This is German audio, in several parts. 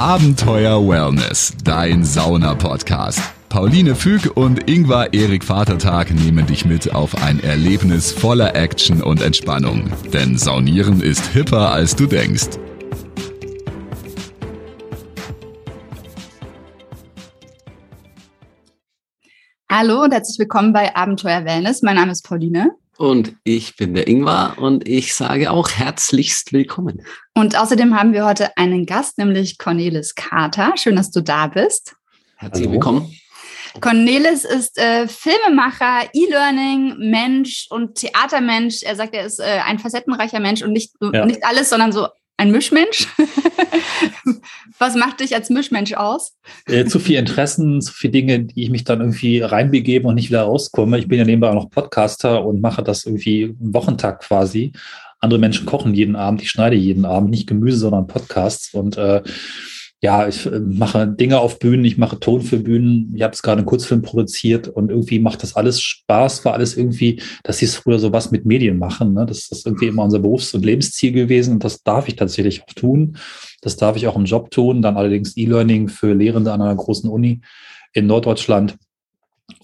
Abenteuer Wellness, dein Sauna-Podcast. Pauline Füg und Ingvar Erik Vatertag nehmen dich mit auf ein Erlebnis voller Action und Entspannung. Denn Saunieren ist hipper, als du denkst. Hallo und herzlich willkommen bei Abenteuer Wellness. Mein Name ist Pauline. Und ich bin der Ingvar und ich sage auch herzlichst willkommen. Und außerdem haben wir heute einen Gast, nämlich Cornelis Kater. Schön, dass du da bist. Herzlich Hallo. willkommen. Cornelis ist äh, Filmemacher, E-Learning, Mensch und Theatermensch. Er sagt, er ist äh, ein facettenreicher Mensch und nicht, ja. nicht alles, sondern so ein Mischmensch. Was macht dich als Mischmensch aus? Äh, zu viel Interessen, zu viele Dinge, die ich mich dann irgendwie reinbegebe und nicht wieder rauskomme. Ich bin ja nebenbei auch noch Podcaster und mache das irgendwie im Wochentag quasi. Andere Menschen kochen jeden Abend, ich schneide jeden Abend, nicht Gemüse, sondern Podcasts. Und äh, ja, ich äh, mache Dinge auf Bühnen, ich mache Ton für Bühnen. Ich habe es gerade einen Kurzfilm produziert und irgendwie macht das alles Spaß, war alles irgendwie, dass ich früher sowas mit Medien machen. Ne? Das ist irgendwie immer unser Berufs- und Lebensziel gewesen und das darf ich tatsächlich auch tun. Das darf ich auch im Job tun. Dann allerdings E-Learning für Lehrende an einer großen Uni in Norddeutschland.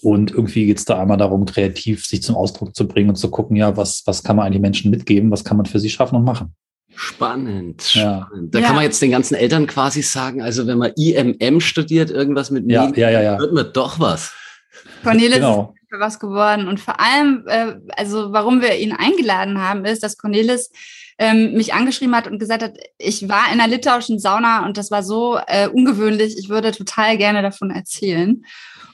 Und irgendwie geht es da einmal darum, kreativ sich zum Ausdruck zu bringen und zu gucken, ja, was, was kann man an die Menschen mitgeben, was kann man für sie schaffen und machen. Spannend, spannend. Ja. Da ja. kann man jetzt den ganzen Eltern quasi sagen, also wenn man IMM studiert, irgendwas mit ja, Medien, ja, ja, wird man doch was. Cornelis genau. ist für was geworden. Und vor allem, äh, also warum wir ihn eingeladen haben, ist, dass Cornelis ähm, mich angeschrieben hat und gesagt hat, ich war in einer litauischen Sauna und das war so äh, ungewöhnlich, ich würde total gerne davon erzählen.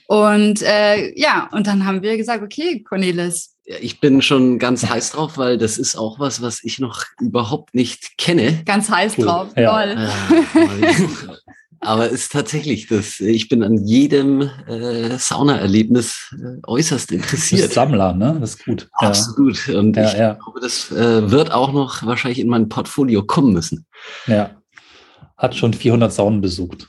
Und äh, ja, und dann haben wir gesagt, okay, Cornelis, ich bin schon ganz heiß drauf, weil das ist auch was, was ich noch überhaupt nicht kenne. Ganz heiß cool. drauf, ja. toll. Ja, aber es ist tatsächlich, das, ich bin an jedem äh, Saunaerlebnis äh, äußerst interessiert. Du bist Sammler, ne? Das ist gut. Absolut. Und ja, ich glaube, das äh, wird auch noch wahrscheinlich in mein Portfolio kommen müssen. Ja. Hat schon 400 Saunen besucht.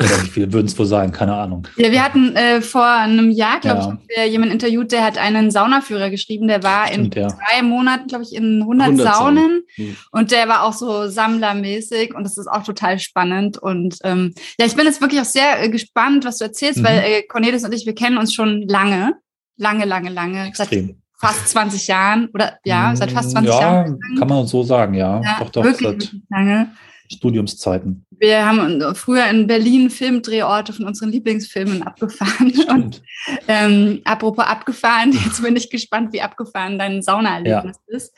Oder wie viele würden es wohl sein? Keine Ahnung. Ja, wir hatten äh, vor einem Jahr, glaube ja. ich, jemanden interviewt, der hat einen Saunaführer geschrieben. Der war Stimmt, in ja. drei Monaten, glaube ich, in 100, 100 Saunen. Saunen. Mhm. Und der war auch so sammlermäßig. Und das ist auch total spannend. Und ähm, ja, ich bin jetzt wirklich auch sehr äh, gespannt, was du erzählst, mhm. weil äh, Cornelis und ich, wir kennen uns schon lange. Lange, lange, lange. Extrem. Seit fast 20 Jahren. Oder ja, seit fast 20 ja, Jahren. Ja, kann man so sagen, ja. ja doch, doch, wirklich, seit wirklich lange. Studiumszeiten. Wir haben früher in Berlin Filmdrehorte von unseren Lieblingsfilmen abgefahren. Stimmt. Und ähm, apropos abgefahren, jetzt bin ich gespannt, wie abgefahren dein Saunaerlebnis ja. ist.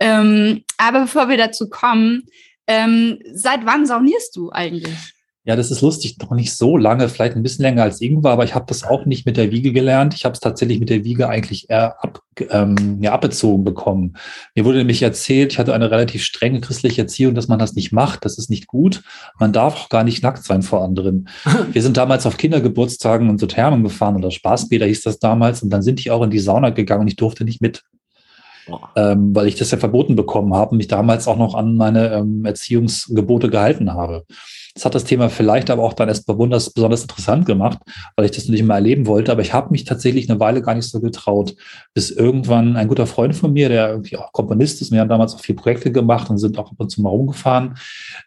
Ähm, aber bevor wir dazu kommen, ähm, seit wann saunierst du eigentlich? Ja, das ist lustig, noch nicht so lange, vielleicht ein bisschen länger als Ingwer, aber ich habe das auch nicht mit der Wiege gelernt. Ich habe es tatsächlich mit der Wiege eigentlich eher ab, ähm, ja, abbezogen bekommen. Mir wurde nämlich erzählt, ich hatte eine relativ strenge christliche Erziehung, dass man das nicht macht. Das ist nicht gut. Man darf auch gar nicht nackt sein vor anderen. Wir sind damals auf Kindergeburtstagen und so Thermen gefahren oder Spaßbäder hieß das damals und dann sind die auch in die Sauna gegangen und ich durfte nicht mit. Ähm, weil ich das ja verboten bekommen habe und mich damals auch noch an meine ähm, Erziehungsgebote gehalten habe. Das hat das Thema vielleicht aber auch dann erst besonders, besonders interessant gemacht, weil ich das nicht mehr erleben wollte. Aber ich habe mich tatsächlich eine Weile gar nicht so getraut, bis irgendwann ein guter Freund von mir, der irgendwie auch Komponist ist, wir haben damals auch viele Projekte gemacht und sind auch ab und zu mal rumgefahren.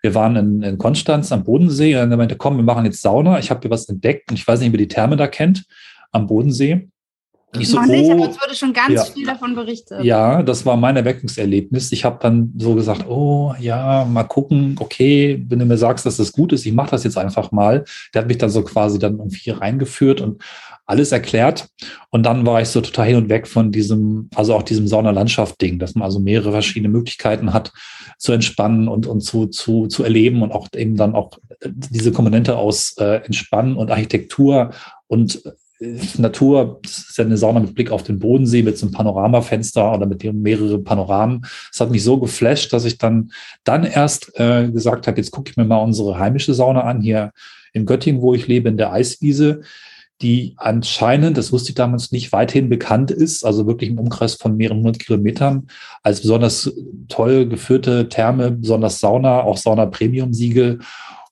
Wir waren in, in Konstanz am Bodensee und er meinte, komm, wir machen jetzt Sauna. Ich habe hier was entdeckt und ich weiß nicht, wer die Therme da kennt am Bodensee. Ich so, nicht, aber es wurde schon ganz ja, viel davon berichtet. Ja, das war mein Erweckungserlebnis. Ich habe dann so gesagt, oh ja, mal gucken, okay, wenn du mir sagst, dass das gut ist, ich mache das jetzt einfach mal. Der hat mich dann so quasi dann irgendwie reingeführt und alles erklärt. Und dann war ich so total hin und weg von diesem, also auch diesem Saunalandschaft-Ding, dass man also mehrere verschiedene Möglichkeiten hat zu entspannen und, und zu, zu, zu erleben und auch eben dann auch diese Komponente aus äh, Entspannen und Architektur und Natur, das ist ja eine Sauna mit Blick auf den Bodensee mit so einem Panoramafenster oder mit mehreren Panoramen. Das hat mich so geflasht, dass ich dann, dann erst äh, gesagt habe, jetzt gucke ich mir mal unsere heimische Sauna an, hier in Göttingen, wo ich lebe, in der Eiswiese, die anscheinend, das wusste ich damals nicht, weithin bekannt ist, also wirklich im Umkreis von mehreren hundert Kilometern, als besonders toll geführte Therme, besonders Sauna, auch Sauna-Premium-Siegel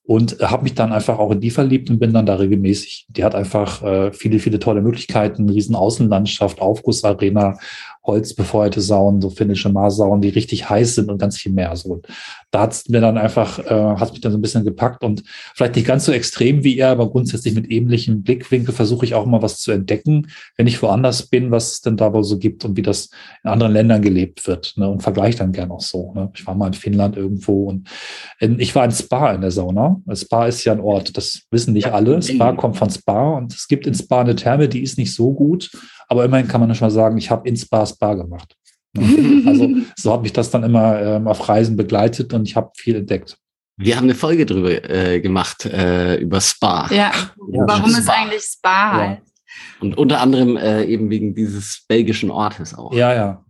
und habe mich dann einfach auch in die verliebt und bin dann da regelmäßig. Die hat einfach äh, viele, viele tolle Möglichkeiten, riesen Außenlandschaft, Aufgussarena, holzbefeuerte Saunen, so finnische Marsaunen, die richtig heiß sind und ganz viel mehr. So, da hat es mir dann einfach, äh, hat mich dann so ein bisschen gepackt und vielleicht nicht ganz so extrem wie er, aber grundsätzlich mit ähnlichem Blickwinkel versuche ich auch mal was zu entdecken, wenn ich woanders bin, was es denn da wohl so gibt und wie das in anderen Ländern gelebt wird. Ne, und vergleiche dann gern auch so. Ne. Ich war mal in Finnland irgendwo und in, ich war in Spa in der Sauna. Spa ist ja ein Ort, das wissen nicht alle. Spa kommt von Spa und es gibt in Spa eine Therme, die ist nicht so gut, aber immerhin kann man schon mal sagen, ich habe in Spa Spa gemacht. Also so habe ich das dann immer ähm, auf Reisen begleitet und ich habe viel entdeckt. Wir haben eine Folge drüber äh, gemacht, äh, über Spa. Ja, warum Spa. es eigentlich Spa heißt. Ja. Und unter anderem äh, eben wegen dieses belgischen Ortes auch. Ja, ja.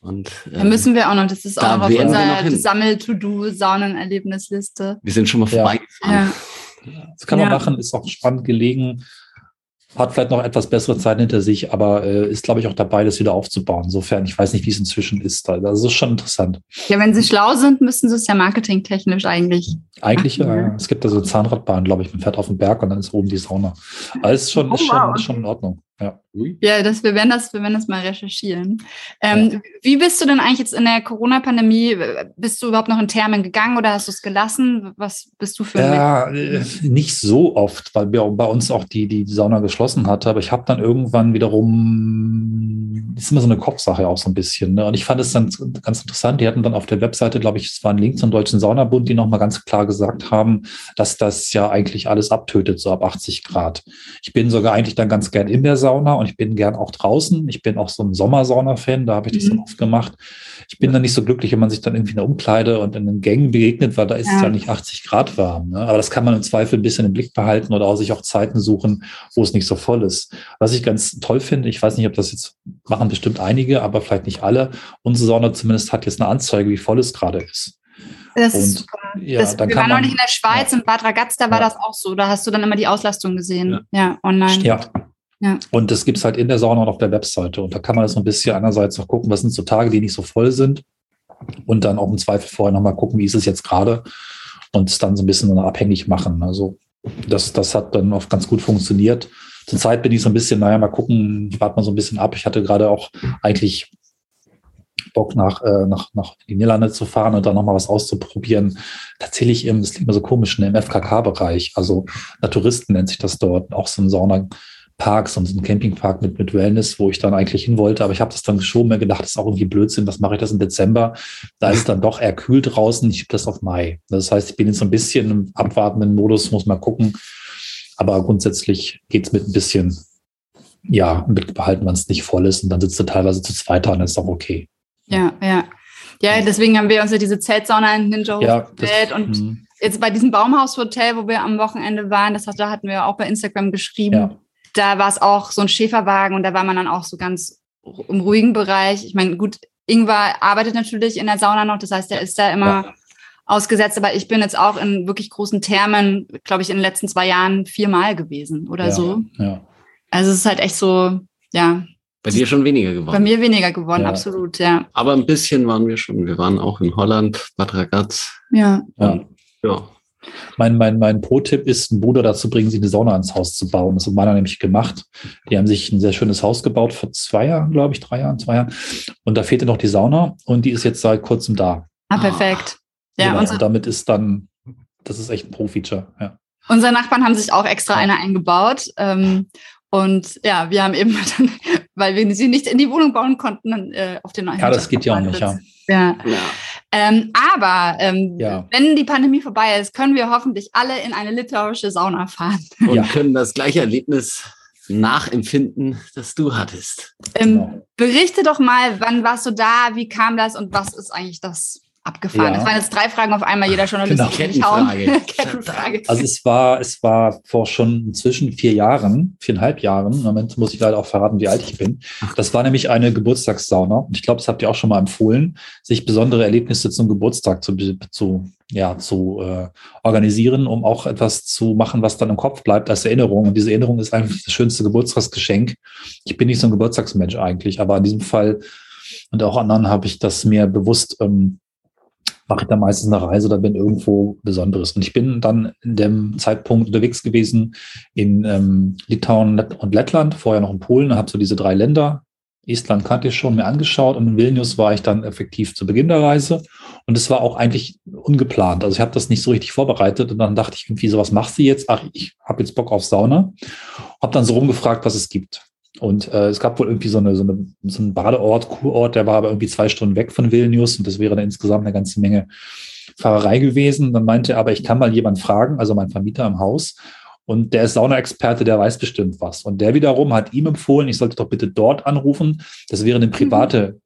Und, äh, da müssen wir auch noch, das ist auch noch auf unserer Sammel-To-Do-Saunenerlebnisliste. Wir sind schon mal vorbeigefahren. Ja. Das kann man ja. machen, ist auch spannend gelegen hat vielleicht noch etwas bessere Zeit hinter sich, aber äh, ist, glaube ich, auch dabei, das wieder aufzubauen. Insofern, ich weiß nicht, wie es inzwischen ist. Also, das ist schon interessant. Ja, wenn Sie schlau sind, müssten Sie es ja marketingtechnisch eigentlich. Eigentlich, äh, es gibt da so eine Zahnradbahn, glaube ich, man fährt auf den Berg und dann ist oben die Sauna. Ist schon, oh, ist schon, wow. ist schon in Ordnung. Ja, ja das, wir, werden das, wir werden das mal recherchieren. Ähm, ja. Wie bist du denn eigentlich jetzt in der Corona-Pandemie? Bist du überhaupt noch in Thermen gegangen oder hast du es gelassen? Was bist du für ein Ja, äh, nicht so oft, weil wir bei uns auch die, die Sauna geschlossen hatte. Aber ich habe dann irgendwann wiederum, das ist immer so eine Kopfsache auch so ein bisschen. Ne? Und ich fand es dann ganz interessant. Die hatten dann auf der Webseite, glaube ich, es war ein Link zum Deutschen Saunabund, die nochmal ganz klar gesagt haben, dass das ja eigentlich alles abtötet, so ab 80 Grad. Ich bin sogar eigentlich dann ganz gern in der Sauna und ich bin gern auch draußen. Ich bin auch so ein Sommersauna-Fan, da habe ich das mhm. dann oft gemacht. Ich bin dann nicht so glücklich, wenn man sich dann irgendwie in der Umkleide und in den Gängen begegnet, weil da ist ja. es ja nicht 80 Grad warm. Ne? Aber das kann man im Zweifel ein bisschen im Blick behalten oder auch sich auch Zeiten suchen, wo es nicht so voll ist. Was ich ganz toll finde, ich weiß nicht, ob das jetzt machen bestimmt einige, aber vielleicht nicht alle. Unsere Sauna zumindest hat jetzt eine Anzeige, wie voll es gerade ist. Das und, ist super. Ja, das, wir waren neulich in der Schweiz, ja. in Bad Ragaz, da war ja. das auch so. Da hast du dann immer die Auslastung gesehen. Ja, online. Ja, ja. Und das gibt es halt in der Sauna und auf der Webseite. Und da kann man das so ein bisschen einerseits noch gucken, was sind so Tage, die nicht so voll sind. Und dann auch im Zweifel vorher nochmal gucken, wie ist es jetzt gerade. Und es dann so ein bisschen abhängig machen. Also das, das hat dann oft ganz gut funktioniert. Zurzeit bin ich so ein bisschen, naja, mal gucken, ich warte mal so ein bisschen ab. Ich hatte gerade auch eigentlich Bock nach, äh, nach, nach die Niederlande zu fahren und dann nochmal was auszuprobieren. Tatsächlich, im, das klingt immer so komisch, ne, im FKK-Bereich, also Naturisten nennt sich das dort, auch so ein Sauna, Parks und so ein Campingpark mit, mit Wellness, wo ich dann eigentlich hin wollte. Aber ich habe das dann geschoben, mir gedacht, das ist auch irgendwie Blödsinn, was mache ich das im Dezember? Da ist es dann doch eher kühl draußen. Ich habe das auf Mai. Das heißt, ich bin jetzt so ein bisschen im abwartenden Modus, muss mal gucken. Aber grundsätzlich geht es mit ein bisschen, ja, mit behalten, wenn es nicht voll ist. Und dann sitzt du teilweise zu zweit und ist auch okay. Ja, ja. Ja, deswegen haben wir uns ja diese Zeltsauna in Ninja ja, das, und mh. jetzt bei diesem Baumhaushotel, wo wir am Wochenende waren, das hat, da hatten wir auch bei Instagram geschrieben. Ja da war es auch so ein Schäferwagen und da war man dann auch so ganz im ruhigen Bereich. Ich meine, gut, Ingwer arbeitet natürlich in der Sauna noch, das heißt, er ist da immer ja. ausgesetzt, aber ich bin jetzt auch in wirklich großen Thermen, glaube ich, in den letzten zwei Jahren viermal gewesen oder ja, so. Ja. Also es ist halt echt so, ja. Bei dir schon weniger geworden. Bei mir weniger geworden, absolut, ja. Aber ein bisschen waren wir schon. Wir waren auch in Holland, Bad Ragaz. Ja. ja. Mein, mein, mein Pro-Tipp ist, einen Bruder dazu bringen, sich eine Sauna ans Haus zu bauen. Das hat meiner nämlich gemacht. Die haben sich ein sehr schönes Haus gebaut vor zwei Jahren, glaube ich, drei Jahren, zwei Jahren. Und da fehlte noch die Sauna und die ist jetzt seit kurzem da. Ah, perfekt. Ja, genau. und damit ist dann, das ist echt ein Pro-Feature, ja. Unsere Nachbarn haben sich auch extra eine eingebaut. Ähm, und ja, wir haben eben dann, weil wir sie nicht in die Wohnung bauen konnten, äh, auf den neuen Ja, das geht ja auch nicht, ja. Ja. ja. Ähm, aber ähm, ja. wenn die Pandemie vorbei ist, können wir hoffentlich alle in eine litauische Sauna fahren. Und ja. können das gleiche Erlebnis nachempfinden, das du hattest. Ähm, genau. Berichte doch mal, wann warst du da, wie kam das und was ist eigentlich das abgefahren. Ja. Das waren jetzt drei Fragen auf einmal, jeder Journalist genau. Kettenfrage. Kettenfrage. Also es war, es war vor schon inzwischen vier Jahren, viereinhalb Jahren, im Moment muss ich leider auch verraten, wie alt ich bin. Das war nämlich eine Geburtstagssauna. Und ich glaube, das habt ihr auch schon mal empfohlen, sich besondere Erlebnisse zum Geburtstag zu, zu, ja, zu äh, organisieren, um auch etwas zu machen, was dann im Kopf bleibt als Erinnerung. Und diese Erinnerung ist eigentlich das schönste Geburtstagsgeschenk. Ich bin nicht so ein Geburtstagsmensch eigentlich, aber in diesem Fall und auch anderen habe ich das mir bewusst ähm, mache ich da meistens eine Reise oder bin irgendwo Besonderes. Und ich bin dann in dem Zeitpunkt unterwegs gewesen in ähm, Litauen und Lettland, vorher noch in Polen, habe so diese drei Länder Estland kannte ich schon mir angeschaut und in Vilnius war ich dann effektiv zu Beginn der Reise. Und es war auch eigentlich ungeplant. Also ich habe das nicht so richtig vorbereitet und dann dachte ich irgendwie so, was machst du jetzt? Ach, ich habe jetzt Bock auf Sauna. Habe dann so rumgefragt, was es gibt. Und äh, es gab wohl irgendwie so, eine, so, eine, so einen Badeort, Kurort, der war aber irgendwie zwei Stunden weg von Vilnius und das wäre dann insgesamt eine ganze Menge Fahrerei gewesen. Dann meinte er, aber ich kann mal jemand fragen, also mein Vermieter im Haus, und der ist Saunaexperte, der weiß bestimmt was. Und der wiederum hat ihm empfohlen, ich sollte doch bitte dort anrufen. Das wäre eine private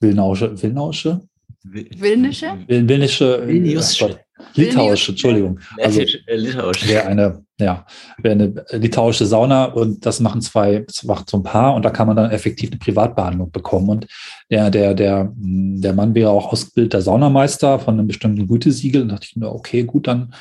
Wilnausche. Wilnausche? Wilnische? Wilnische. Vilniusche. Litauische, Entschuldigung. Also Litauische. Wäre eine, ja, eine litauische Sauna und das machen zwei, das macht so ein Paar und da kann man dann effektiv eine Privatbehandlung bekommen. Und der, der, der, der Mann wäre auch ausgebildeter Saunameister von einem bestimmten Gütesiegel. Und dachte ich nur, okay, gut, dann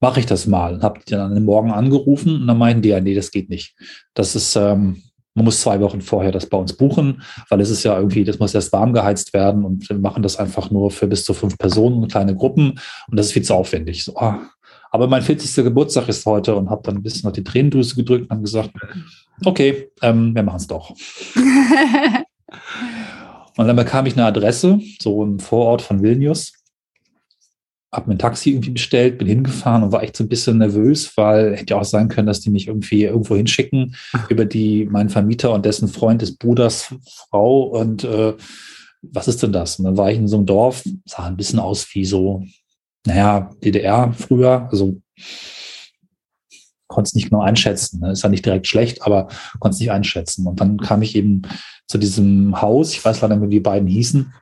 mache ich das mal. Und habe dann an dem Morgen angerufen und dann meinten die ja, nee, das geht nicht. Das ist, ähm, man muss zwei Wochen vorher das bei uns buchen, weil es ist ja irgendwie, das muss erst warm geheizt werden und wir machen das einfach nur für bis zu fünf Personen, kleine Gruppen und das ist viel zu aufwendig. So, ah. Aber mein 40. Geburtstag ist heute und habe dann ein bisschen auf die Tränendrüse gedrückt und gesagt, okay, ähm, wir machen es doch. und dann bekam ich eine Adresse, so im Vorort von Vilnius habe mir ein Taxi irgendwie bestellt, bin hingefahren und war echt so ein bisschen nervös, weil hätte ja auch sein können, dass die mich irgendwie irgendwo hinschicken über die meinen Vermieter und dessen Freund des Bruders Frau und äh, was ist denn das? Und dann war ich in so einem Dorf, sah ein bisschen aus wie so, naja, DDR früher, also konnte es nicht genau einschätzen. Ne? Ist ja nicht direkt schlecht, aber konnte es nicht einschätzen. Und dann kam ich eben zu diesem Haus, ich weiß leider nicht, wie die beiden hießen,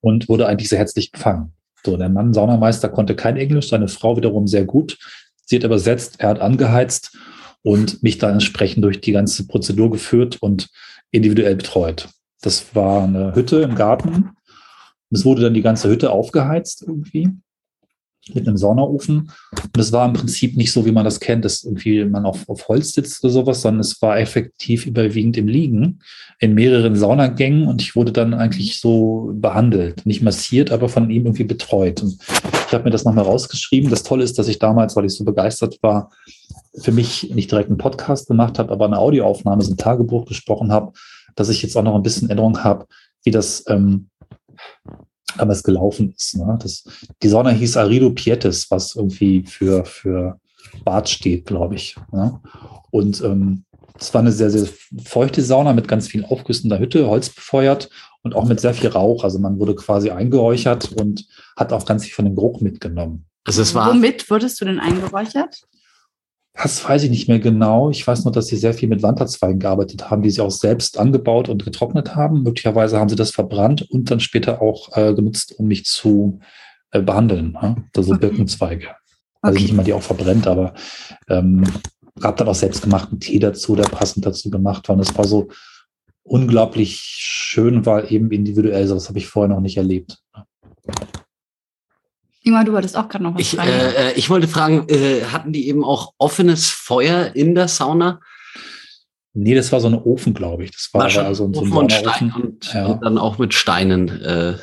und wurde eigentlich sehr herzlich empfangen. So, der Mann, Saunameister, konnte kein Englisch, seine Frau wiederum sehr gut. Sie hat übersetzt, er hat angeheizt und mich dann entsprechend durch die ganze Prozedur geführt und individuell betreut. Das war eine Hütte im Garten. Es wurde dann die ganze Hütte aufgeheizt irgendwie mit einem Saunaofen. Und es war im Prinzip nicht so, wie man das kennt, dass irgendwie man auf, auf Holz sitzt oder sowas, sondern es war effektiv überwiegend im Liegen in mehreren Saunagängen und ich wurde dann eigentlich so behandelt, nicht massiert, aber von ihm irgendwie betreut. Und ich habe mir das nochmal rausgeschrieben. Das Tolle ist, dass ich damals, weil ich so begeistert war, für mich nicht direkt einen Podcast gemacht habe, aber eine Audioaufnahme, so ein Tagebuch gesprochen habe, dass ich jetzt auch noch ein bisschen Erinnerung habe, wie das ähm, damals gelaufen ist. Ne? Das, die Sauna hieß Arido Pietes, was irgendwie für, für Bad steht, glaube ich. Ne? Und ähm, es war eine sehr, sehr feuchte Sauna mit ganz vielen Aufgüssen der Hütte, Holz befeuert und auch mit sehr viel Rauch. Also man wurde quasi eingeräuchert und hat auch ganz viel von dem Geruch mitgenommen. Also es war Womit wurdest du denn eingeräuchert? Das weiß ich nicht mehr genau. Ich weiß nur, dass sie sehr viel mit Wanderzweigen gearbeitet haben, die sie auch selbst angebaut und getrocknet haben. Möglicherweise haben sie das verbrannt und dann später auch äh, genutzt, um mich zu äh, behandeln. Ne? Also okay. Birkenzweige. Also okay. nicht mal die auch verbrennt, aber ähm, gab dann auch selbstgemachten Tee dazu, der passend dazu gemacht war. Und es war so unglaublich schön, weil eben individuell, so das habe ich vorher noch nicht erlebt. Ingmar, du wolltest auch gerade noch was ich, fragen. Äh, äh, ich wollte fragen, äh, hatten die eben auch offenes Feuer in der Sauna? Nee, das war so ein Ofen, glaube ich. Das war, war also so ein Ofen und, Stein und ja. dann auch mit Steinen, äh,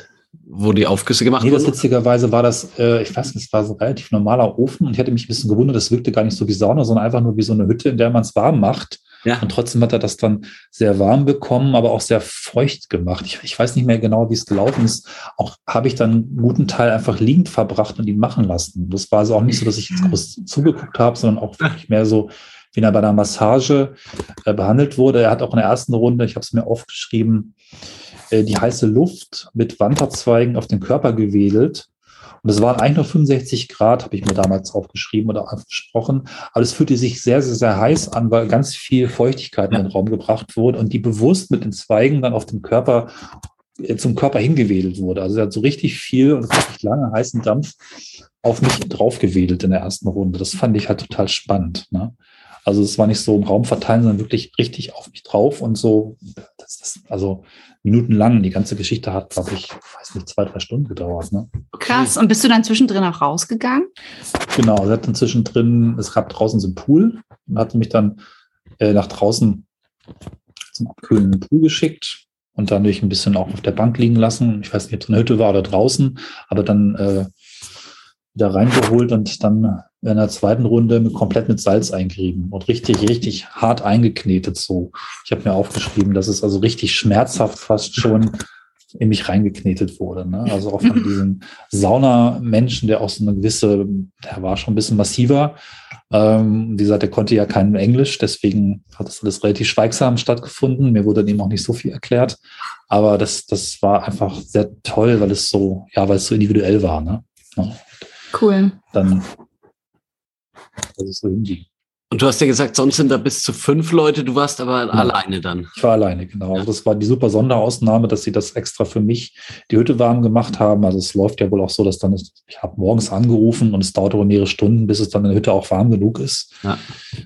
wo die Aufgüsse gemacht nee, wurden. witzigerweise war das, äh, ich weiß nicht, es war so ein relativ normaler Ofen und ich hatte mich ein bisschen gewundert, das wirkte gar nicht so wie Sauna, sondern einfach nur wie so eine Hütte, in der man es warm macht. Ja. Und trotzdem hat er das dann sehr warm bekommen, aber auch sehr feucht gemacht. Ich, ich weiß nicht mehr genau, wie es gelaufen ist. Auch habe ich dann einen guten Teil einfach liegend verbracht und ihn machen lassen. Das war also auch nicht so, dass ich jetzt groß zugeguckt habe, sondern auch wirklich mehr so, wie er bei der Massage äh, behandelt wurde. Er hat auch in der ersten Runde, ich habe es mir aufgeschrieben, äh, die heiße Luft mit Wanderzweigen auf den Körper gewedelt und es waren eigentlich nur 65 Grad, habe ich mir damals aufgeschrieben oder angesprochen. Aber es fühlte sich sehr, sehr, sehr heiß an, weil ganz viel Feuchtigkeit in den Raum gebracht wurde und die bewusst mit den Zweigen dann auf den Körper äh, zum Körper hingewedelt wurde. Also er hat so richtig viel und richtig lange heißen Dampf auf mich draufgewedelt in der ersten Runde. Das fand ich halt total spannend. Ne? Also es war nicht so im Raum verteilen, sondern wirklich richtig auf mich drauf und so, das, das, also minutenlang. Die ganze Geschichte hat, glaube ich, weiß nicht, zwei, drei Stunden gedauert. Ne? Krass. Und bist du dann zwischendrin auch rausgegangen? Genau, sie hat dann zwischendrin, es gab draußen so einen Pool und hatte mich dann äh, nach draußen zum Abkühlen in den Pool geschickt und dann durch ein bisschen auch auf der Bank liegen lassen. Ich weiß nicht, ob es eine Hütte war oder draußen, aber dann äh, wieder reingeholt und dann in der zweiten Runde mit, komplett mit Salz eingerieben und richtig, richtig hart eingeknetet so. Ich habe mir aufgeschrieben, dass es also richtig schmerzhaft fast schon in mich reingeknetet wurde. Ne? Also auch von diesem Saunamenschen, der auch so eine gewisse, der war schon ein bisschen massiver. Ähm, wie gesagt, der konnte ja kein Englisch, deswegen hat das alles relativ schweigsam stattgefunden. Mir wurde dem auch nicht so viel erklärt. Aber das, das war einfach sehr toll, weil es so, ja, weil es so individuell war. Ne? Ja. Cool. Dann, dass es so hinging. Und du hast ja gesagt, sonst sind da bis zu fünf Leute, du warst aber ja. alleine dann. Ich war alleine, genau. Ja. Also das war die super Sonderausnahme, dass sie das extra für mich die Hütte warm gemacht haben. Also es läuft ja wohl auch so, dass dann, ist, ich habe morgens angerufen und es dauert aber mehrere Stunden, bis es dann in der Hütte auch warm genug ist. Ja.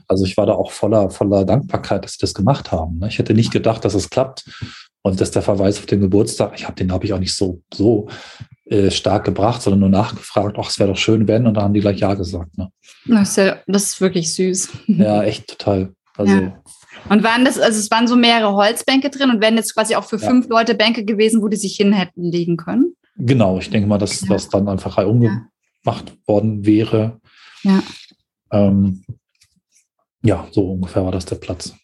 Also ich war da auch voller, voller Dankbarkeit, dass sie das gemacht haben. Ne? Ich hätte nicht gedacht, dass es klappt. Und dass der Verweis auf den Geburtstag, ich habe den habe ich auch nicht so, so äh, stark gebracht, sondern nur nachgefragt, ach, es wäre doch schön, wenn, und dann haben die gleich Ja gesagt. Ne? Das, ist ja, das ist wirklich süß. Ja, echt total. Also, ja. Und waren das, also es waren so mehrere Holzbänke drin und wären jetzt quasi auch für ja. fünf Leute Bänke gewesen, wo die sich hin hätten legen können? Genau, ich denke mal, dass ja. das dann einfach umgemacht worden wäre. Ja. Ähm, ja, so ungefähr war das der Platz.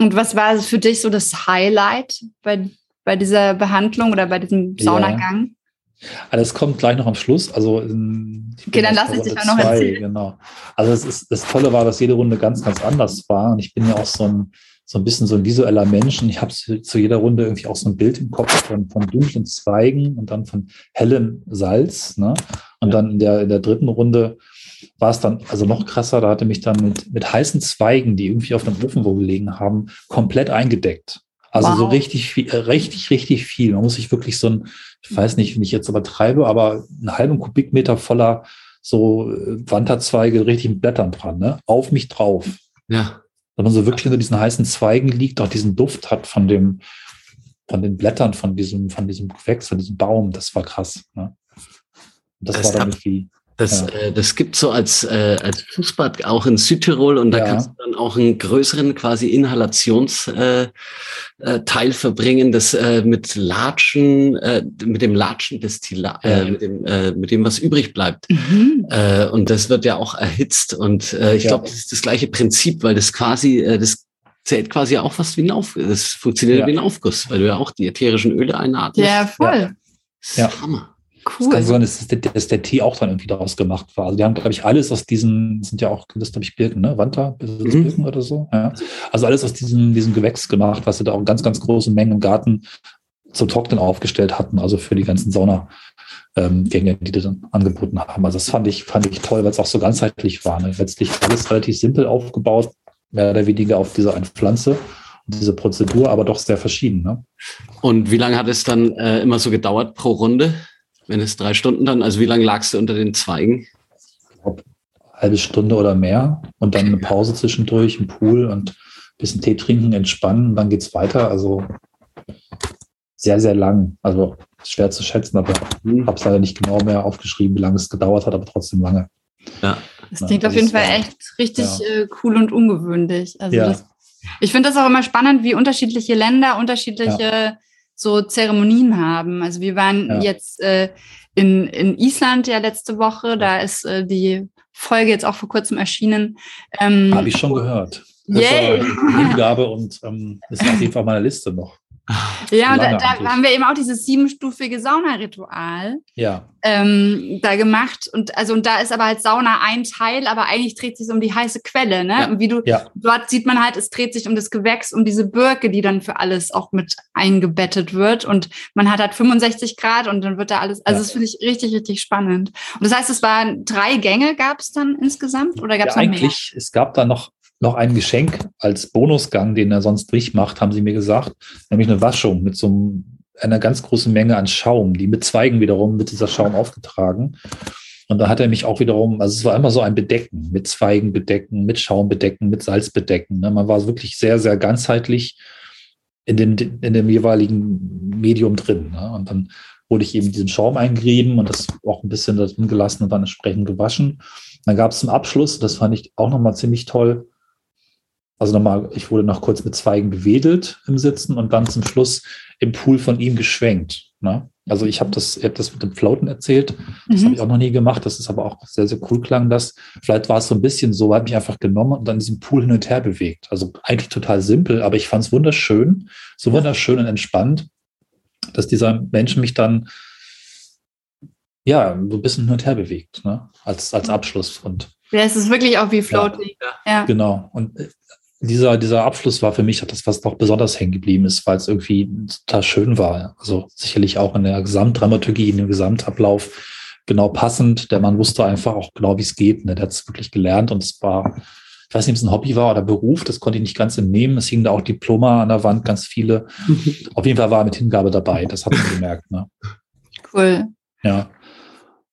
Und was war für dich so das Highlight bei, bei dieser Behandlung oder bei diesem Saunagang? Also das kommt gleich noch am Schluss. Also okay, dann lasse ich dich noch erzählen. Genau. Also das, ist, das Tolle war, dass jede Runde ganz, ganz anders war. Und ich bin ja auch so ein, so ein bisschen so ein visueller Mensch. Und ich habe zu, zu, jeder Runde irgendwie auch so ein Bild im Kopf von, von dunklen Zweigen und dann von hellem Salz. Ne? Und dann in der, in der dritten Runde war es dann also noch krasser. Da hatte mich dann mit, mit heißen Zweigen, die irgendwie auf einem Ofen wo gelegen haben, komplett eingedeckt. Also wow. so richtig viel, äh, richtig, richtig viel. Man muss sich wirklich so ein, ich weiß nicht, wenn ich jetzt übertreibe, aber einen halben Kubikmeter voller so äh, Wanderzweige richtig mit Blättern dran, ne? Auf mich drauf. Ja. Wenn man so wirklich unter diesen heißen Zweigen liegt, auch diesen Duft hat von dem, von den Blättern, von diesem, von diesem Gewächs, von diesem Baum, das war krass. Ne? das, das war dann irgendwie das, ja. äh, das gibt so als, äh, als Fußbad auch in Südtirol und da ja. kannst du dann auch einen größeren quasi Inhalationsteil äh, äh, verbringen, das äh, mit Latschen, äh, mit dem Latschen Destillat, äh, mit, dem, äh, mit dem, was übrig bleibt. Mhm. Äh, und das wird ja auch erhitzt. Und äh, ich ja. glaube, das ist das gleiche Prinzip, weil das quasi, äh, das zählt quasi auch fast wie ein Aufguss. Das funktioniert wie ein Aufguss, weil du ja auch die ätherischen Öle einatmest. Ja, voll. Ja. Hammer. Cool. Es kann sein, dass, der, dass der Tee auch dann irgendwie daraus gemacht war. Also die haben, glaube ich, alles aus diesen, sind ja auch, das glaube ich, Birken, ne? Wanta, mhm. Birken oder so. Ja. Also alles aus diesem, diesem Gewächs gemacht, was sie da auch in ganz, ganz großen Mengen im Garten zum Trocknen aufgestellt hatten, also für die ganzen Saunagänge, die die dann angeboten haben. Also das fand ich, fand ich toll, weil es auch so ganzheitlich war. Ne? Letztlich alles relativ simpel aufgebaut, mehr oder weniger auf dieser einen Pflanze diese Prozedur, aber doch sehr verschieden. Ne? Und wie lange hat es dann äh, immer so gedauert pro Runde? Wenn es drei Stunden dann, also wie lange lagst du unter den Zweigen? Ich glaube, halbe Stunde oder mehr und dann eine Pause zwischendurch im Pool und ein bisschen Tee trinken, entspannen, und dann geht es weiter. Also sehr, sehr lang. Also schwer zu schätzen, aber mhm. habe es leider nicht genau mehr aufgeschrieben, wie lange es gedauert hat, aber trotzdem lange. Ja. Das klingt ja, auf jeden Fall echt richtig ja. äh, cool und ungewöhnlich. Also ja. das, ich finde das auch immer spannend, wie unterschiedliche Länder unterschiedliche so Zeremonien haben. Also wir waren ja. jetzt äh, in, in Island ja letzte Woche, da ist äh, die Folge jetzt auch vor kurzem erschienen. Ähm, Habe ich schon gehört. Das Yay. war Hingabe und ähm, ist auf jeden Fall meine Liste noch. Ja, und da, da haben wir eben auch dieses siebenstufige Saunaritual ja. ähm, da gemacht. Und also und da ist aber halt Sauna ein Teil, aber eigentlich dreht sich um die heiße Quelle. Ne? Ja. Und wie du ja. dort sieht man halt, es dreht sich um das Gewächs, um diese Birke, die dann für alles auch mit eingebettet wird. Und man hat halt 65 Grad und dann wird da alles. Also ja. das finde ich richtig, richtig spannend. Und das heißt, es waren drei Gänge gab es dann insgesamt oder gab es ja, noch eigentlich, mehr? Es gab da noch noch ein Geschenk als Bonusgang, den er sonst durchmacht, haben sie mir gesagt, nämlich eine Waschung mit so einem, einer ganz großen Menge an Schaum, die mit Zweigen wiederum mit dieser Schaum aufgetragen. Und da hat er mich auch wiederum, also es war immer so ein Bedecken, mit Zweigen bedecken, mit Schaum bedecken, mit Salz bedecken. Ne? Man war wirklich sehr, sehr ganzheitlich in dem, in dem jeweiligen Medium drin. Ne? Und dann wurde ich eben diesen Schaum eingerieben und das auch ein bisschen drin gelassen und dann entsprechend gewaschen. Dann gab es zum Abschluss, das fand ich auch nochmal ziemlich toll, also nochmal, ich wurde noch kurz mit Zweigen bewedelt im Sitzen und dann zum Schluss im Pool von ihm geschwenkt. Ne? Also ich habe das, ich hab das mit dem Floaten erzählt. Das mhm. habe ich auch noch nie gemacht. Das ist aber auch sehr, sehr cool klang das. Vielleicht war es so ein bisschen so, habe mich einfach genommen und dann diesen Pool hin und her bewegt. Also eigentlich total simpel, aber ich fand es wunderschön, so wunderschön und entspannt, dass dieser Mensch mich dann ja so ein bisschen hin und her bewegt, ne? als, als Abschluss. Und ja, es ist wirklich auch wie Floating. Ja, ja. Genau. Und äh, dieser, dieser Abschluss war für mich das, was noch besonders hängen geblieben ist, weil es irgendwie total schön war. Also sicherlich auch in der Gesamtdramaturgie, in dem Gesamtablauf genau passend. Der Mann wusste einfach auch genau, wie es geht. Ne? Der hat es wirklich gelernt und es war, ich weiß nicht, ob es ein Hobby war oder Beruf, das konnte ich nicht ganz entnehmen. Es hingen da auch Diploma an der Wand, ganz viele. Auf jeden Fall war er mit Hingabe dabei, das hat man gemerkt. Ne? Cool. Ja.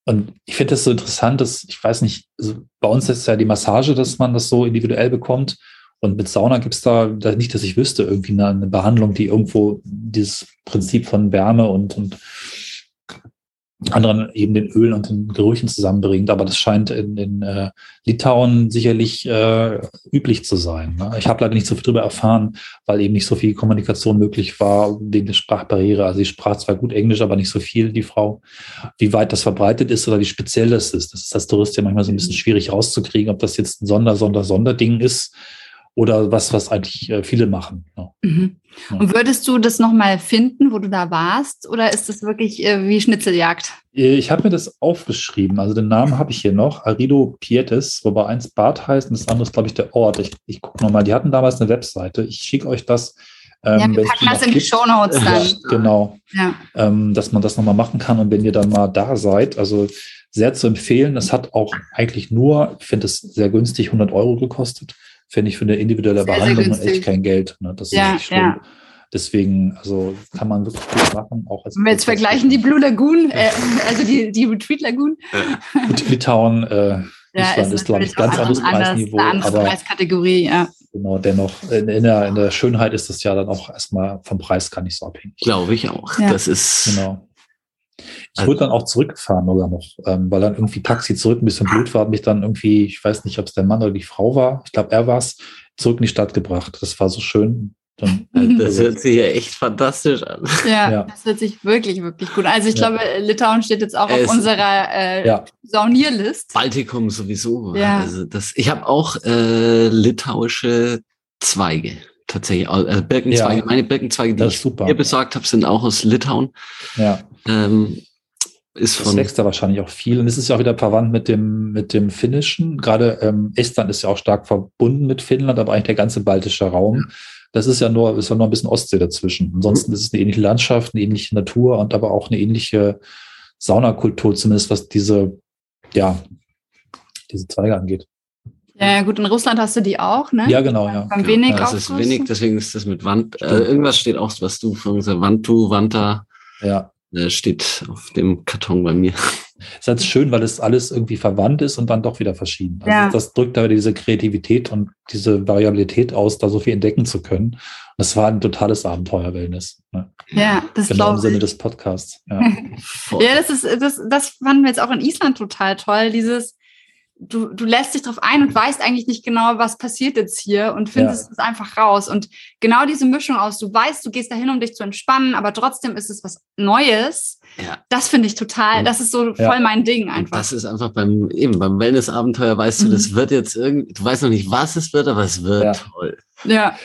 Und ich finde das so interessant, dass, ich weiß nicht, also bei uns ist ja die Massage, dass man das so individuell bekommt. Und mit Sauna gibt es da, da, nicht, dass ich wüsste, irgendwie eine, eine, Behandlung, die irgendwo dieses Prinzip von Wärme und, und anderen eben den Ölen und den Gerüchen zusammenbringt. Aber das scheint in, in äh, Litauen sicherlich äh, üblich zu sein. Ne? Ich habe leider nicht so viel darüber erfahren, weil eben nicht so viel Kommunikation möglich war wegen der Sprachbarriere. Also sie sprach zwar gut Englisch, aber nicht so viel, die Frau. Wie weit das verbreitet ist oder wie speziell das ist, das ist als Tourist ja manchmal so ein bisschen schwierig rauszukriegen, ob das jetzt ein Sonder, Sonder, Sonderding ist oder was, was eigentlich äh, viele machen. Ja. Mhm. Und würdest du das nochmal finden, wo du da warst, oder ist das wirklich äh, wie Schnitzeljagd? Äh, ich habe mir das aufgeschrieben. Also den Namen habe ich hier noch, Arido Pietes, wobei eins Bad heißt und das andere ist, glaube ich, der Ort. Ich, ich gucke nochmal, die hatten damals eine Webseite. Ich schicke euch das. Ähm, ja, wir packen das in die Show Notes dann. Ja, genau. Ja. Ähm, dass man das nochmal machen kann. Und wenn ihr dann mal da seid, also sehr zu empfehlen. Das hat auch eigentlich nur, ich finde es sehr günstig, 100 Euro gekostet finde ich für eine individuelle sehr, Behandlung sehr echt kein Geld. Ne? Das ja, ist ja. Deswegen, also kann man wirklich gut machen. Auch als Wenn wir jetzt vergleichen die Blue Lagoon, äh, also die, die Retreat Lagoon. Mit Litauen, äh, ja, Island ist, ist glaube ich, ganz anderes Preisniveau. Eine andere aber Preiskategorie, ja. Genau, dennoch, in, in, der, in der Schönheit ist das ja dann auch erstmal vom Preis gar nicht so abhängig. Glaube ich auch. Ja. Das ist. Genau. Ich also, wurde dann auch zurückgefahren sogar noch, ähm, weil dann irgendwie Taxi zurück ein bisschen blöd war, hat mich dann irgendwie, ich weiß nicht, ob es der Mann oder die Frau war, ich glaube, er war es, zurück in die Stadt gebracht. Das war so schön. Dann, das hört sich ja echt fantastisch an. Ja, ja, das hört sich wirklich, wirklich gut an. Also ich ja. glaube, Litauen steht jetzt auch es, auf unserer äh, ja. Saunierlist. Baltikum sowieso. Ja. Also das, ich habe auch äh, litauische Zweige tatsächlich. Also Birkenzweige, ja. meine Birkenzweige, die ich super. mir besorgt habe, sind auch aus Litauen. Ja. Ähm, ist das wächst da wahrscheinlich auch viel. Und es ist ja auch wieder verwandt mit dem, mit dem Finnischen. Gerade ähm, Estland ist ja auch stark verbunden mit Finnland, aber eigentlich der ganze baltische Raum. Das ist ja nur, ist ja nur ein bisschen Ostsee dazwischen. Ansonsten mhm. ist es eine ähnliche Landschaft, eine ähnliche Natur und aber auch eine ähnliche Saunakultur, zumindest was diese, ja, diese Zweige angeht. Ja, gut, in Russland hast du die auch, ne? Ja, genau, ja. Beim wenig ja, das ist wenig, deswegen ist das mit Wand. Äh, irgendwas steht auch, was du von gesagt Wandtu, Wanta. Ja. Äh, steht auf dem Karton bei mir. ist halt schön, weil es alles irgendwie verwandt ist und dann doch wieder verschieden. Also ja. Das drückt da diese Kreativität und diese Variabilität aus, da so viel entdecken zu können. Das war ein totales Abenteuer, Wellness. Ne? Ja, das genau im Sinne des Podcasts. Ja. ja, das ist, das, das fanden wir jetzt auch in Island total toll. Dieses, du, du lässt dich drauf ein und weißt eigentlich nicht genau, was passiert jetzt hier und findest ja. es einfach raus. Und genau diese Mischung aus, du weißt, du gehst dahin, um dich zu entspannen, aber trotzdem ist es was Neues. Ja. Das finde ich total, das ist so ja. voll mein Ding einfach. das ist einfach beim, eben beim Wellness-Abenteuer weißt du, mhm. das wird jetzt irgendwie, du weißt noch nicht, was es wird, aber es wird toll. Ja.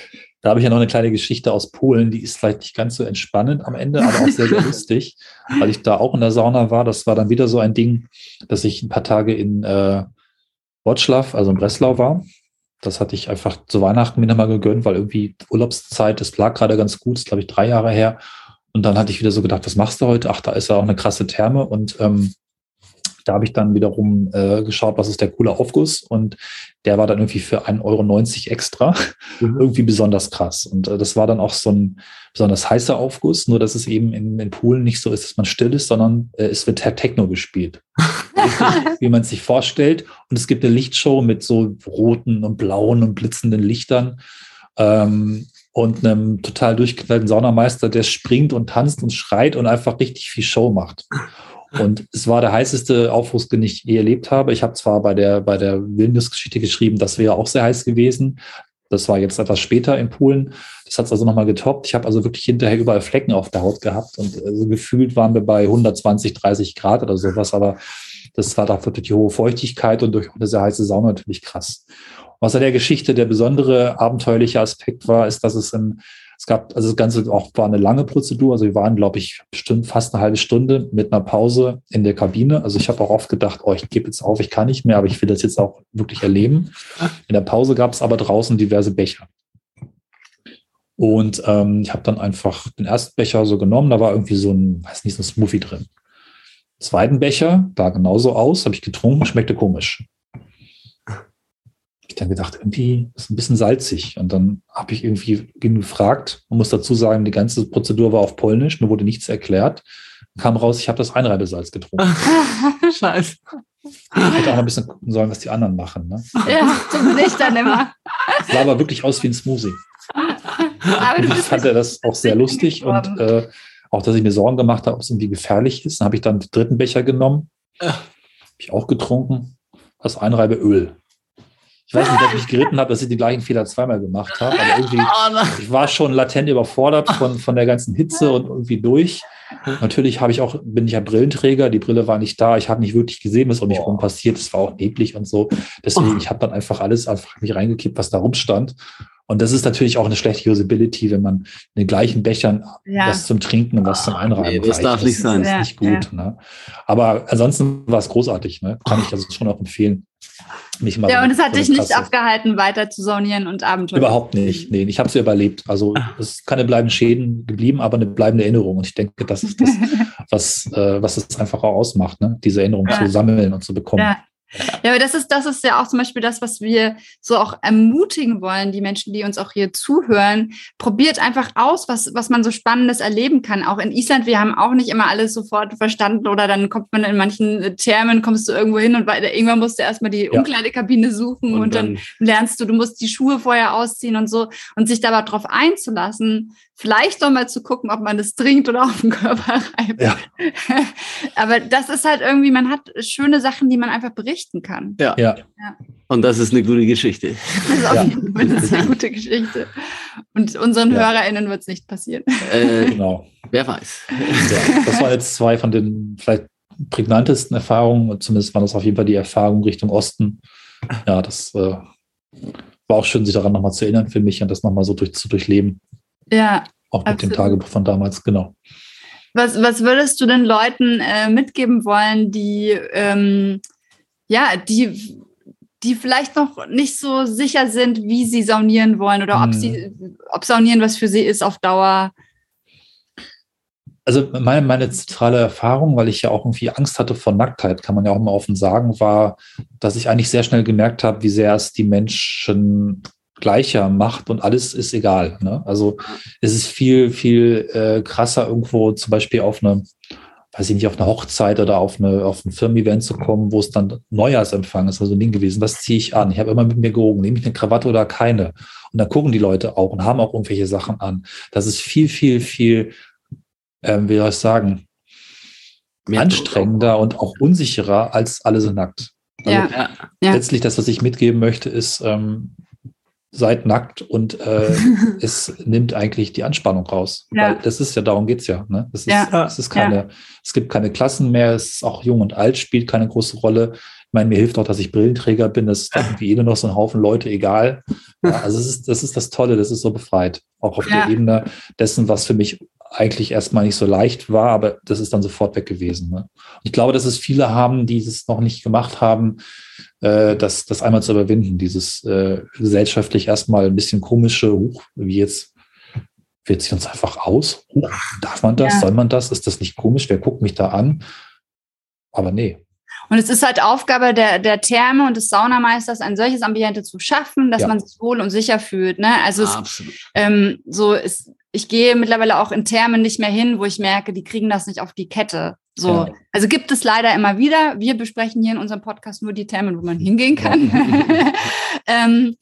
Da habe ich ja noch eine kleine Geschichte aus Polen, die ist vielleicht nicht ganz so entspannend am Ende, aber auch sehr, sehr lustig, weil ich da auch in der Sauna war. Das war dann wieder so ein Ding, dass ich ein paar Tage in äh, Wroclaw, also in Breslau war. Das hatte ich einfach zu Weihnachten mir nochmal gegönnt, weil irgendwie Urlaubszeit, das lag gerade ganz gut, ist glaube ich drei Jahre her. Und dann hatte ich wieder so gedacht, was machst du heute? Ach, da ist ja auch eine krasse Therme und ähm, da habe ich dann wiederum äh, geschaut, was ist der coole Aufguss und der war dann irgendwie für 1,90 Euro extra mhm. irgendwie besonders krass. Und äh, das war dann auch so ein besonders heißer Aufguss, nur dass es eben in den Poolen nicht so ist, dass man still ist, sondern äh, es wird Techno gespielt. wie man sich vorstellt. Und es gibt eine Lichtshow mit so roten und blauen und blitzenden Lichtern. Ähm, und einem total durchgeknallten Saunameister, der springt und tanzt und schreit und einfach richtig viel Show macht. Und es war der heißeste Aufruf, den ich je erlebt habe. Ich habe zwar bei der, bei der Wildnisgeschichte geschrieben, das wäre auch sehr heiß gewesen. Das war jetzt etwas später in Polen. Das hat es also nochmal getoppt. Ich habe also wirklich hinterher überall Flecken auf der Haut gehabt und also gefühlt waren wir bei 120, 30 Grad oder sowas. Aber das war dafür durch die hohe Feuchtigkeit und durch eine sehr heiße Sauna natürlich krass. Was an der Geschichte der besondere abenteuerliche Aspekt war, ist, dass es im es gab, also das Ganze auch war eine lange Prozedur. Also wir waren, glaube ich, bestimmt fast eine halbe Stunde mit einer Pause in der Kabine. Also ich habe auch oft gedacht, oh, ich gebe jetzt auf, ich kann nicht mehr, aber ich will das jetzt auch wirklich erleben. In der Pause gab es aber draußen diverse Becher. Und ähm, ich habe dann einfach den ersten Becher so genommen, da war irgendwie so ein, weiß nicht, so ein Smoothie drin. Zweiten Becher, da genauso aus, habe ich getrunken, schmeckte komisch ich dann gedacht, irgendwie ist ein bisschen salzig. Und dann habe ich irgendwie gefragt. Man muss dazu sagen, die ganze Prozedur war auf Polnisch, mir wurde nichts erklärt. Kam raus, ich habe das Einreibesalz getrunken. Scheiße. Ich hätte auch noch ein bisschen gucken sollen, was die anderen machen. Ne? Ja, ich dann immer. Es sah aber wirklich aus wie ein Smoothie. Aber ich fand das auch sehr lustig und äh, auch, dass ich mir Sorgen gemacht habe, ob es irgendwie gefährlich ist. Dann habe ich dann den dritten Becher genommen. Habe ich auch getrunken. Das Einreibeöl. Ich weiß nicht, ob ich geritten habe, dass ich die gleichen Fehler zweimal gemacht habe, aber irgendwie, oh ich war schon latent überfordert von, von der ganzen Hitze und irgendwie durch. Natürlich habe ich auch, bin ich ja Brillenträger, die Brille war nicht da, ich habe nicht wirklich gesehen, was um mich herum passiert, es war auch neblig und so. Deswegen, ich habe dann einfach alles einfach mich reingekippt, was da rumstand. Und das ist natürlich auch eine schlechte Usability, wenn man in den gleichen Bechern ja. was zum Trinken und was zum Einreiben nee, Das reicht. darf nicht sein. Das ist nicht gut. Ja. Ne? Aber ansonsten war es großartig. Ne? Kann ich also schon auch empfehlen. Nicht mal ja, und es hat dich nicht abgehalten, weiter zu saunieren und Abenteuer. Überhaupt nicht. Nee, ich habe es überlebt. Also ah. es ist keine bleibenden Schäden geblieben, aber eine bleibende Erinnerung. Und ich denke, das ist das, was, äh, was es einfach auch ausmacht, ne? diese Erinnerung ja. zu sammeln und zu bekommen. Ja. Ja, aber das ist, das ist ja auch zum Beispiel das, was wir so auch ermutigen wollen, die Menschen, die uns auch hier zuhören. Probiert einfach aus, was, was man so Spannendes erleben kann. Auch in Island, wir haben auch nicht immer alles sofort verstanden oder dann kommt man in manchen Thermen, kommst du irgendwo hin und weiter, irgendwann musst du erstmal die ja. Umkleidekabine suchen und, und dann, dann, lernst du, du musst die Schuhe vorher ausziehen und so und sich da aber drauf einzulassen, vielleicht noch mal zu gucken, ob man das trinkt oder auf den Körper reibt. Ja. Aber das ist halt irgendwie, man hat schöne Sachen, die man einfach berichten kann. Ja. ja. Und das ist eine gute Geschichte. Das ist auf jeden Fall eine gute Geschichte. Und unseren ja. HörerInnen wird es nicht passieren. Äh, genau. Wer weiß. Ja, das waren jetzt zwei von den vielleicht prägnantesten Erfahrungen. Zumindest waren das auf jeden Fall die Erfahrungen Richtung Osten. Ja, das äh, war auch schön, sich daran nochmal zu erinnern für mich und das nochmal so durch, zu durchleben. Ja. Auch mit absolut. dem Tagebuch von damals, genau. Was, was würdest du den Leuten äh, mitgeben wollen, die, ähm, ja, die, die vielleicht noch nicht so sicher sind, wie sie saunieren wollen oder ob sie, ob Saunieren was für sie ist auf Dauer? Also meine, meine zentrale Erfahrung, weil ich ja auch irgendwie Angst hatte vor Nacktheit, kann man ja auch mal offen sagen, war, dass ich eigentlich sehr schnell gemerkt habe, wie sehr es die Menschen gleicher macht und alles ist egal. Ne? Also es ist viel, viel äh, krasser, irgendwo zum Beispiel auf eine, weiß ich nicht, auf eine Hochzeit oder auf, eine, auf ein Firmen-Event zu kommen, wo es dann Neujahrsempfang ist, also ein Ding gewesen. Was ziehe ich an? Ich habe immer mit mir gehoben, nehme ich eine Krawatte oder keine? Und dann gucken die Leute auch und haben auch irgendwelche Sachen an. Das ist viel, viel, viel, ähm, wie soll ich sagen, Mehr anstrengender und auch unsicherer als alle sind nackt. Also ja. letztlich das, was ich mitgeben möchte, ist, ähm, seid nackt und äh, es nimmt eigentlich die Anspannung raus. Ja. Weil das ist ja, darum geht's ja. Ne? Es, ist, ja. es, ist keine, ja. es gibt keine Klassen mehr, es ist auch jung und alt, spielt keine große Rolle. Ich meine, mir hilft auch, dass ich Brillenträger bin, das ist irgendwie eh nur noch so ein Haufen Leute egal. Ja, also es ist, das ist das Tolle, das ist so befreit. Auch auf der Ebene dessen, was für mich eigentlich erstmal nicht so leicht war, aber das ist dann sofort weg gewesen. Ne? Ich glaube, dass es viele haben, die es noch nicht gemacht haben, äh, das, das einmal zu überwinden, dieses äh, gesellschaftlich erstmal ein bisschen komische, huch, wie jetzt wird sich uns einfach aus, huch, darf man das, ja. soll man das, ist das nicht komisch, wer guckt mich da an? Aber nee. Und es ist halt Aufgabe der, der Therme und des Saunameisters, ein solches Ambiente zu schaffen, dass ja. man sich wohl und sicher fühlt. Ne? Also es, ähm, so ist, ich gehe mittlerweile auch in Thermen nicht mehr hin, wo ich merke, die kriegen das nicht auf die Kette. So, ja. also gibt es leider immer wieder. Wir besprechen hier in unserem Podcast nur die Themen, wo man hingehen kann. ähm,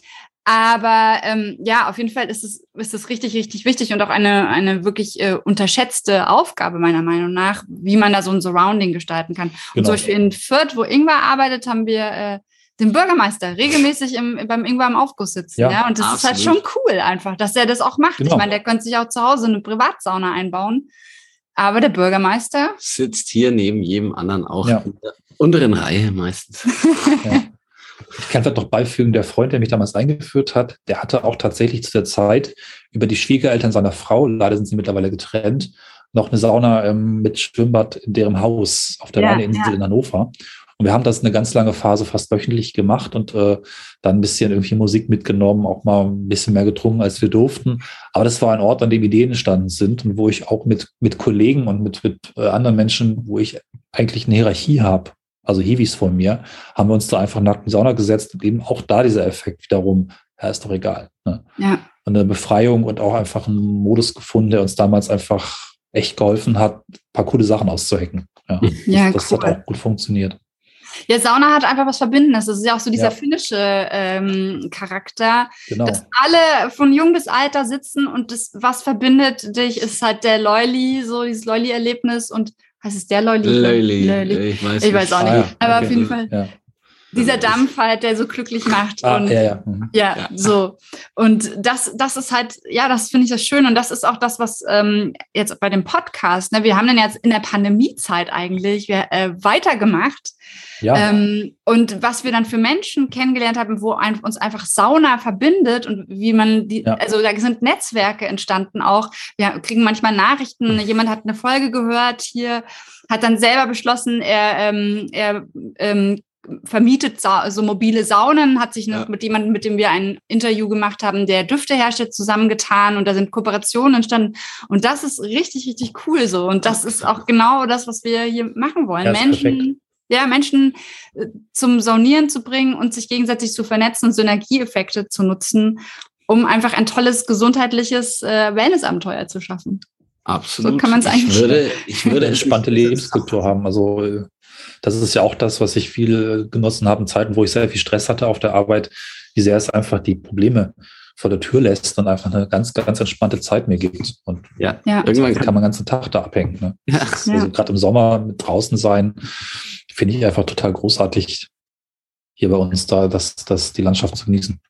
aber ähm, ja, auf jeden Fall ist es, ist es richtig, richtig wichtig und auch eine, eine wirklich äh, unterschätzte Aufgabe meiner Meinung nach, wie man da so ein Surrounding gestalten kann. Genau. Und zum Beispiel in Fürth, wo Ingwer arbeitet, haben wir äh, den Bürgermeister regelmäßig im, beim Ingwer im Aufguss sitzen. Ja, ja? Und das absolut. ist halt schon cool einfach, dass er das auch macht. Genau. Ich meine, der könnte sich auch zu Hause eine Privatsauna einbauen. Aber der Bürgermeister sitzt hier neben jedem anderen auch ja. in der unteren Reihe meistens. ja. Ich kann vielleicht noch beifügen, der Freund, der mich damals eingeführt hat, der hatte auch tatsächlich zu der Zeit über die Schwiegereltern seiner Frau, leider sind sie mittlerweile getrennt, noch eine Sauna ähm, mit Schwimmbad in deren Haus auf der ja, Rheininsel ja. in Hannover. Und wir haben das eine ganz lange Phase fast wöchentlich gemacht und äh, dann ein bisschen irgendwie Musik mitgenommen, auch mal ein bisschen mehr getrunken, als wir durften. Aber das war ein Ort, an dem Ideen entstanden sind und wo ich auch mit, mit Kollegen und mit, mit äh, anderen Menschen, wo ich eigentlich eine Hierarchie habe, also Hiwis von mir, haben wir uns da einfach nackt in die Sauna gesetzt und eben auch da dieser Effekt wiederum, ja, ist doch egal. Ne? Ja. Und eine Befreiung und auch einfach einen Modus gefunden, der uns damals einfach echt geholfen hat, ein paar coole Sachen auszuhacken. Ja, ja das, das hat auch gut funktioniert. Ja, Sauna hat einfach was Verbindendes. Das ist ja auch so dieser ja. finnische ähm, Charakter, genau. dass alle von jung bis alter sitzen und das, was verbindet dich, ist halt der Loyli, so dieses Loyli-Erlebnis und heißt es der? Loyli. Loyli. Ich weiß, ich weiß auch nicht. Ah. Aber okay. auf jeden Fall. Ja dieser Dampf halt, der so glücklich macht. Ah, und, ja, ja. Mhm. ja, ja. so. Und das, das ist halt, ja, das finde ich das schön. Und das ist auch das, was ähm, jetzt bei dem Podcast, ne, wir haben dann jetzt in der Pandemiezeit eigentlich wir, äh, weitergemacht. Ja. Ähm, und was wir dann für Menschen kennengelernt haben, wo ein, uns einfach Sauna verbindet und wie man die, ja. also da sind Netzwerke entstanden auch. Wir kriegen manchmal Nachrichten, jemand hat eine Folge gehört hier, hat dann selber beschlossen, er, ähm, er ähm, vermietet so mobile Saunen, hat sich ja. mit jemandem, mit dem wir ein Interview gemacht haben, der Düfte herstellt, zusammengetan und da sind Kooperationen entstanden. Und das ist richtig, richtig cool so. Und das ist auch genau das, was wir hier machen wollen. Ja, Menschen, ja, Menschen äh, zum Saunieren zu bringen und sich gegenseitig zu vernetzen und Synergieeffekte zu nutzen, um einfach ein tolles gesundheitliches äh, Wellnessabenteuer zu schaffen. Absolut. So kann man es eigentlich. Ich würde, ich würde entspannte Lebenskultur haben. Also äh, das ist ja auch das, was ich viel genossen habe in Zeiten, wo ich sehr viel Stress hatte auf der Arbeit, wie sehr es einfach die Probleme vor der Tür lässt und einfach eine ganz, ganz entspannte Zeit mir gibt. Und ja, ja. irgendwann kann, man den ganzen Tag da abhängen. Ne? Ja. Also ja. gerade im Sommer mit draußen sein, finde ich einfach total großartig, hier bei uns da das, das die Landschaft zu genießen.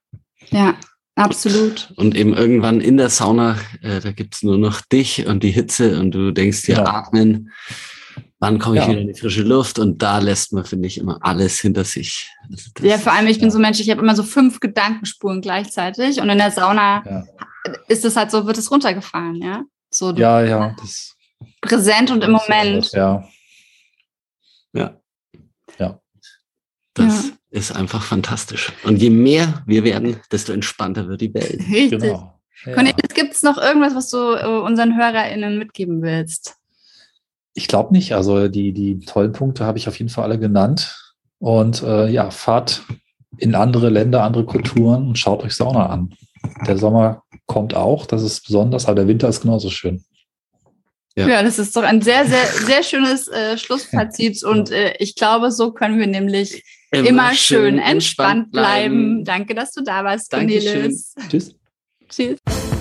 Ja, Absolut. Und eben irgendwann in der Sauna, äh, da gibt's nur noch dich und die Hitze und du denkst dir, genau. atmen, wann komme ich ja. wieder in die frische Luft? Und da lässt man, finde ich, immer alles hinter sich. ja, vor allem, ich bin so ein Mensch, ich habe immer so fünf Gedankenspuren gleichzeitig und in der Sauna ja. ist es halt so, wird es runtergefahren, ja? So, ja, ja. Das, präsent und im Moment. Ja. Ja. Ja. Das ja. ist einfach fantastisch. Und je mehr wir werden, desto entspannter wird die Welt. Richtig. Genau. Ja. Cornelis, gibt es noch irgendwas, was du äh, unseren HörerInnen mitgeben willst? Ich glaube nicht. Also die, die tollen Punkte habe ich auf jeden Fall alle genannt. Und äh, ja, fahrt in andere Länder, andere Kulturen und schaut euch Sauna an. Der Sommer kommt auch, das ist besonders, aber der Winter ist genauso schön. Ja, ja das ist doch ein sehr, sehr, sehr schönes äh, Schlussfazit. Und äh, ich glaube, so können wir nämlich immer, immer schön entspannt bleiben. bleiben. Danke, dass du da warst, Cornelis. Tschüss. Tschüss.